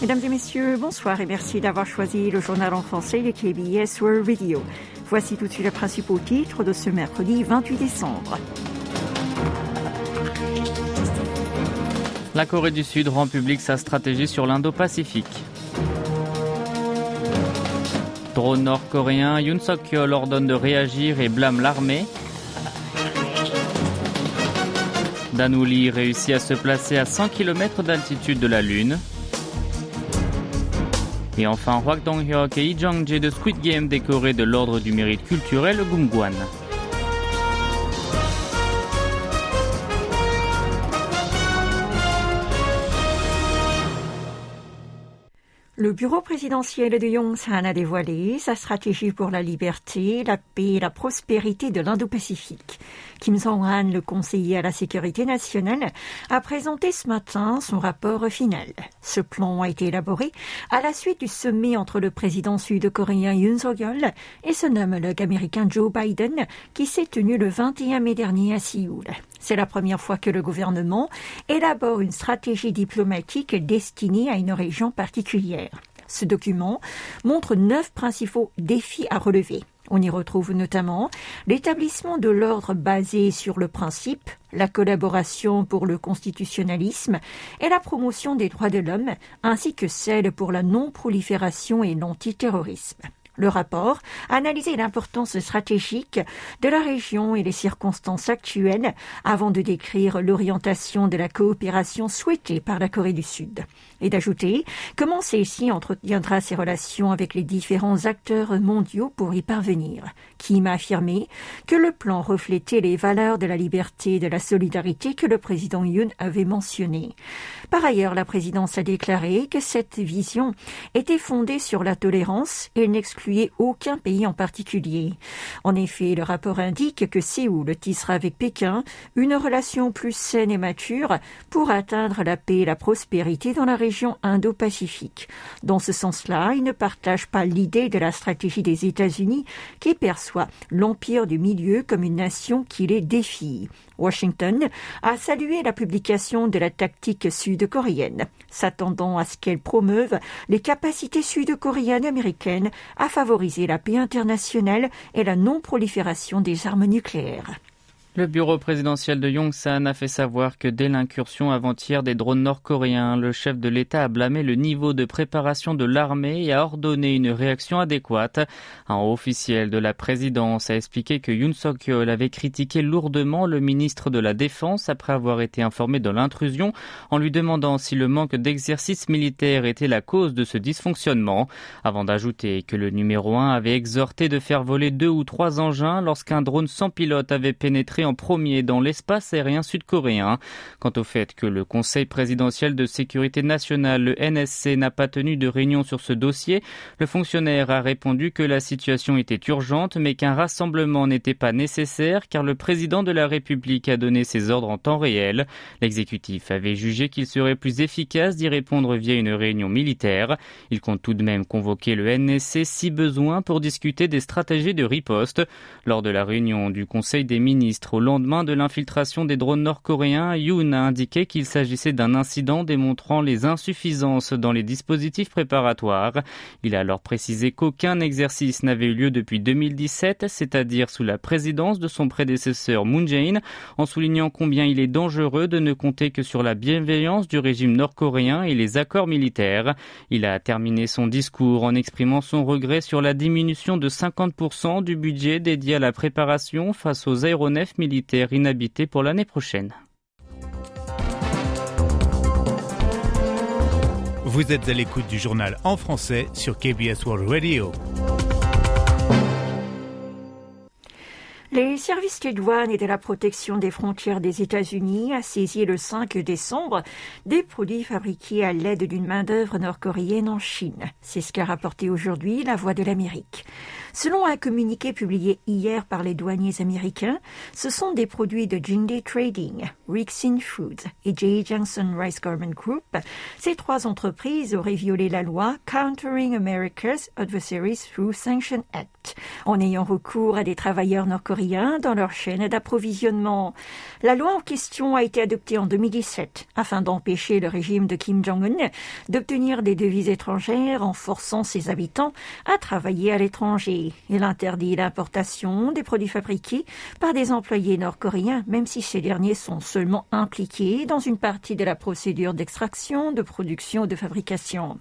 Mesdames et messieurs, bonsoir et merci d'avoir choisi le journal en français de KBS World Radio. Voici tout de suite les principaux titres de ce mercredi 28 décembre. La Corée du Sud rend publique sa stratégie sur l'Indo-Pacifique. Drone nord-coréen, Yoon Suk-yeol ordonne de réagir et blâme l'armée. Danouli réussit à se placer à 100 km d'altitude de la Lune. Et enfin, Hwak Dong-hyuk et Lee Jong-jae de Squid Game décorés de l'Ordre du mérite culturel Gumgwan. Le bureau présidentiel de Yongsan a dévoilé sa stratégie pour la liberté, la paix et la prospérité de l'Indo-Pacifique. Kim Jong-un, le conseiller à la sécurité nationale, a présenté ce matin son rapport final. Ce plan a été élaboré à la suite du sommet entre le président sud-coréen Yoon Suk-yeol et son homologue américain Joe Biden qui s'est tenu le 21 mai dernier à Séoul. C'est la première fois que le gouvernement élabore une stratégie diplomatique destinée à une région particulière. Ce document montre neuf principaux défis à relever. On y retrouve notamment l'établissement de l'ordre basé sur le principe, la collaboration pour le constitutionnalisme et la promotion des droits de l'homme, ainsi que celle pour la non-prolifération et l'antiterrorisme. Le rapport a analysé l'importance stratégique de la région et les circonstances actuelles avant de décrire l'orientation de la coopération souhaitée par la Corée du Sud et d'ajouter comment celle-ci entretiendra ses relations avec les différents acteurs mondiaux pour y parvenir. Kim a affirmé que le plan reflétait les valeurs de la liberté et de la solidarité que le président Yoon avait mentionnées. Par ailleurs, la présidence a déclaré que cette vision était fondée sur la tolérance et aucun pays en particulier. En effet, le rapport indique que Séoul tissera avec Pékin une relation plus saine et mature pour atteindre la paix et la prospérité dans la région Indo-Pacifique. Dans ce sens-là, il ne partage pas l'idée de la stratégie des États-Unis qui perçoit l'empire du milieu comme une nation qui les défie. Washington a salué la publication de la tactique sud-coréenne, s'attendant à ce qu'elle promeuve les capacités sud-coréennes américaines à favoriser la paix internationale et la non-prolifération des armes nucléaires. Le bureau présidentiel de Yongsan a fait savoir que dès l'incursion avant-hier des drones nord-coréens, le chef de l'État a blâmé le niveau de préparation de l'armée et a ordonné une réaction adéquate. Un officiel de la présidence a expliqué que Yoon Suk-yeol avait critiqué lourdement le ministre de la Défense après avoir été informé de l'intrusion en lui demandant si le manque d'exercice militaire était la cause de ce dysfonctionnement, avant d'ajouter que le numéro 1 avait exhorté de faire voler deux ou trois engins lorsqu'un drone sans pilote avait pénétré en premier dans l'espace aérien sud-coréen. Quant au fait que le Conseil présidentiel de sécurité nationale, le NSC, n'a pas tenu de réunion sur ce dossier, le fonctionnaire a répondu que la situation était urgente mais qu'un rassemblement n'était pas nécessaire car le président de la République a donné ses ordres en temps réel. L'exécutif avait jugé qu'il serait plus efficace d'y répondre via une réunion militaire. Il compte tout de même convoquer le NSC si besoin pour discuter des stratégies de riposte. Lors de la réunion du Conseil des ministres au lendemain de l'infiltration des drones nord-coréens, Yoon a indiqué qu'il s'agissait d'un incident démontrant les insuffisances dans les dispositifs préparatoires. Il a alors précisé qu'aucun exercice n'avait eu lieu depuis 2017, c'est-à-dire sous la présidence de son prédécesseur Moon Jae-in, en soulignant combien il est dangereux de ne compter que sur la bienveillance du régime nord-coréen et les accords militaires. Il a terminé son discours en exprimant son regret sur la diminution de 50% du budget dédié à la préparation face aux aéronefs militaire inhabité pour l'année prochaine. Vous êtes à l'écoute du journal en français sur KBS World Radio. Les services de douane et de la protection des frontières des États-Unis a saisi le 5 décembre des produits fabriqués à l'aide d'une main-d'œuvre nord-coréenne en Chine. C'est ce qu'a rapporté aujourd'hui la Voix de l'Amérique. Selon un communiqué publié hier par les douaniers américains, ce sont des produits de Jingde Trading, Rixin Foods et J. Johnson Rice Garment Group. Ces trois entreprises auraient violé la loi Countering America's Adversaries Through Sanction Act en ayant recours à des travailleurs nord-coréens dans leur chaîne d'approvisionnement. La loi en question a été adoptée en 2017 afin d'empêcher le régime de Kim Jong-un d'obtenir des devises étrangères en forçant ses habitants à travailler à l'étranger. Elle interdit l'importation des produits fabriqués par des employés nord-coréens, même si ces derniers sont seulement impliqués dans une partie de la procédure d'extraction, de production de fabrication.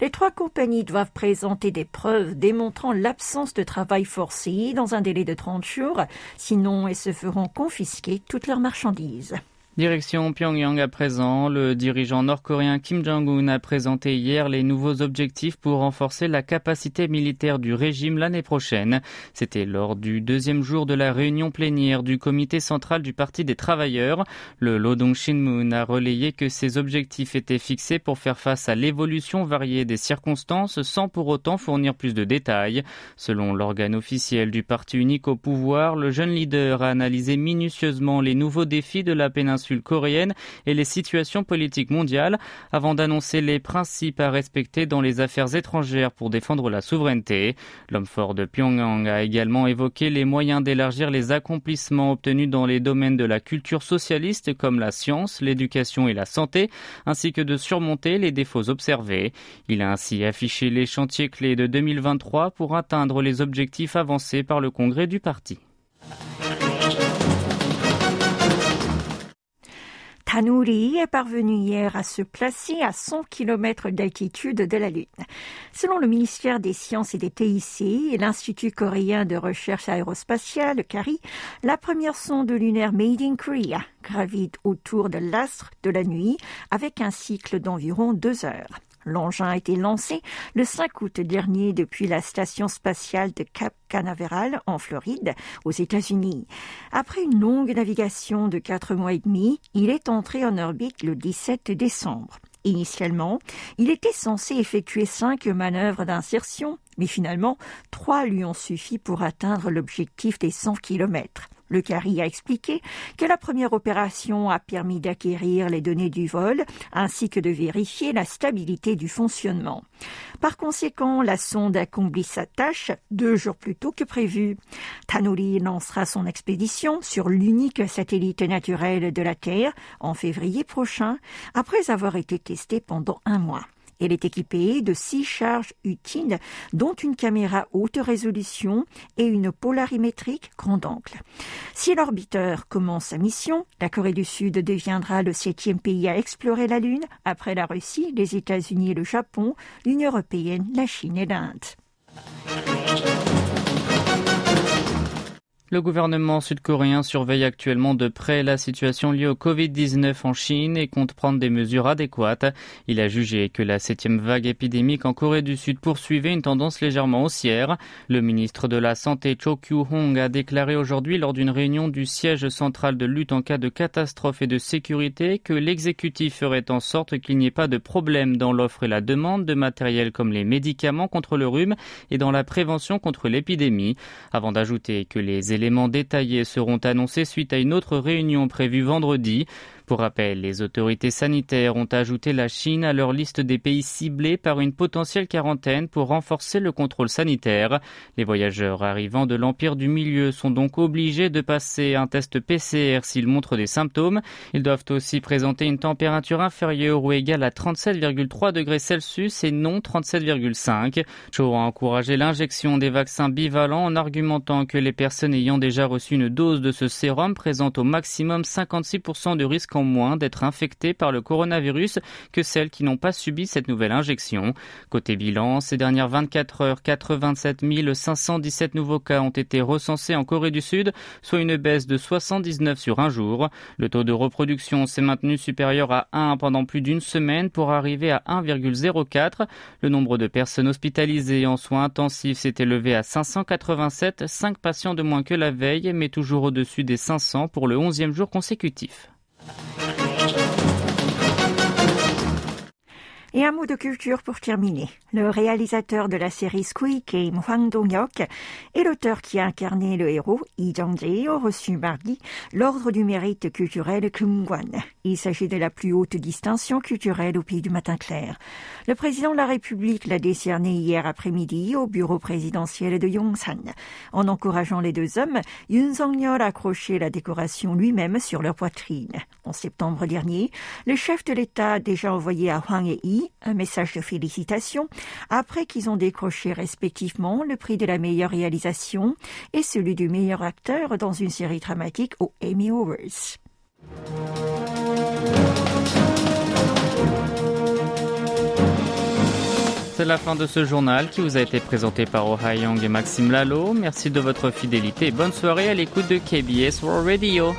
Les trois compagnies doivent présenter des preuves démontrant l'absence de travail forcé dans un délai de 30 jours, sinon elles se feront confisquer toutes leurs marchandises. Direction Pyongyang à présent, le dirigeant nord-coréen Kim Jong-un a présenté hier les nouveaux objectifs pour renforcer la capacité militaire du régime l'année prochaine. C'était lors du deuxième jour de la réunion plénière du comité central du Parti des travailleurs. Le Lodong Shinmun a relayé que ces objectifs étaient fixés pour faire face à l'évolution variée des circonstances sans pour autant fournir plus de détails. Selon l'organe officiel du parti unique au pouvoir, le jeune leader a analysé minutieusement les nouveaux défis de la péninsule coréenne et les situations politiques mondiales avant d'annoncer les principes à respecter dans les affaires étrangères pour défendre la souveraineté. L'homme fort de Pyongyang a également évoqué les moyens d'élargir les accomplissements obtenus dans les domaines de la culture socialiste comme la science, l'éducation et la santé, ainsi que de surmonter les défauts observés. Il a ainsi affiché les chantiers clés de 2023 pour atteindre les objectifs avancés par le Congrès du parti. Tanuri est parvenu hier à se placer à 100 km d'altitude de la Lune. Selon le ministère des Sciences et des TIC et l'Institut coréen de recherche aérospatiale, CARI, la première sonde lunaire Made in Korea gravite autour de l'astre de la nuit avec un cycle d'environ deux heures. L'engin a été lancé le 5 août dernier depuis la station spatiale de Cap Canaveral en Floride, aux États-Unis. Après une longue navigation de quatre mois et demi, il est entré en orbite le 17 décembre. Initialement, il était censé effectuer cinq manœuvres d'insertion, mais finalement, trois lui ont suffi pour atteindre l'objectif des 100 kilomètres. Le CARI a expliqué que la première opération a permis d'acquérir les données du vol ainsi que de vérifier la stabilité du fonctionnement. Par conséquent, la sonde accomplit sa tâche deux jours plus tôt que prévu. Tanuri lancera son expédition sur l'unique satellite naturel de la Terre en février prochain après avoir été testé pendant un mois. Elle est équipée de six charges utiles, dont une caméra haute résolution et une polarimétrique grand angle. Si l'orbiteur commence sa mission, la Corée du Sud deviendra le septième pays à explorer la Lune après la Russie, les États-Unis et le Japon, l'Union européenne, la Chine et l'Inde. Le gouvernement sud-coréen surveille actuellement de près la situation liée au Covid-19 en Chine et compte prendre des mesures adéquates. Il a jugé que la septième vague épidémique en Corée du Sud poursuivait une tendance légèrement haussière. Le ministre de la Santé Cho Kyu-hong a déclaré aujourd'hui lors d'une réunion du siège central de lutte en cas de catastrophe et de sécurité que l'exécutif ferait en sorte qu'il n'y ait pas de problème dans l'offre et la demande de matériel comme les médicaments contre le rhume et dans la prévention contre l'épidémie, avant d'ajouter que les éléments détaillés seront annoncés suite à une autre réunion prévue vendredi. Pour rappel, les autorités sanitaires ont ajouté la Chine à leur liste des pays ciblés par une potentielle quarantaine pour renforcer le contrôle sanitaire. Les voyageurs arrivant de l'Empire du Milieu sont donc obligés de passer un test PCR s'ils montrent des symptômes. Ils doivent aussi présenter une température inférieure ou égale à 37,3 degrés Celsius et non 37,5. Cho a encouragé l'injection des vaccins bivalents en argumentant que les personnes ayant déjà reçu une dose de ce sérum présentent au maximum 56% de risque moins d'être infectés par le coronavirus que celles qui n'ont pas subi cette nouvelle injection. Côté bilan, ces dernières 24 heures, 87 517 nouveaux cas ont été recensés en Corée du Sud, soit une baisse de 79 sur un jour. Le taux de reproduction s'est maintenu supérieur à 1 pendant plus d'une semaine pour arriver à 1,04. Le nombre de personnes hospitalisées en soins intensifs s'est élevé à 587, 5 patients de moins que la veille, mais toujours au-dessus des 500 pour le 11e jour consécutif. Et un mot de culture pour terminer. Le réalisateur de la série Squid Game, Hwang Dong-hyuk, et l'auteur qui a incarné le héros, Lee Jung-jae, ont reçu mardi l'Ordre du mérite culturel Kumgwan. Il s'agit de la plus haute distinction culturelle au pays du matin clair. Le président de la République l'a décerné hier après-midi au bureau présidentiel de Yongsan. En encourageant les deux hommes, Yoon Song-yeol a accroché la décoration lui-même sur leur poitrine. En septembre dernier, le chef de l'État déjà envoyé à Hwang et Yi un message de félicitations après qu'ils ont décroché respectivement le prix de la meilleure réalisation et celui du meilleur acteur dans une série dramatique aux Emmy Awards. C'est la fin de ce journal qui vous a été présenté par Oh Young et Maxime Lalo. Merci de votre fidélité et bonne soirée à l'écoute de KBS World Radio.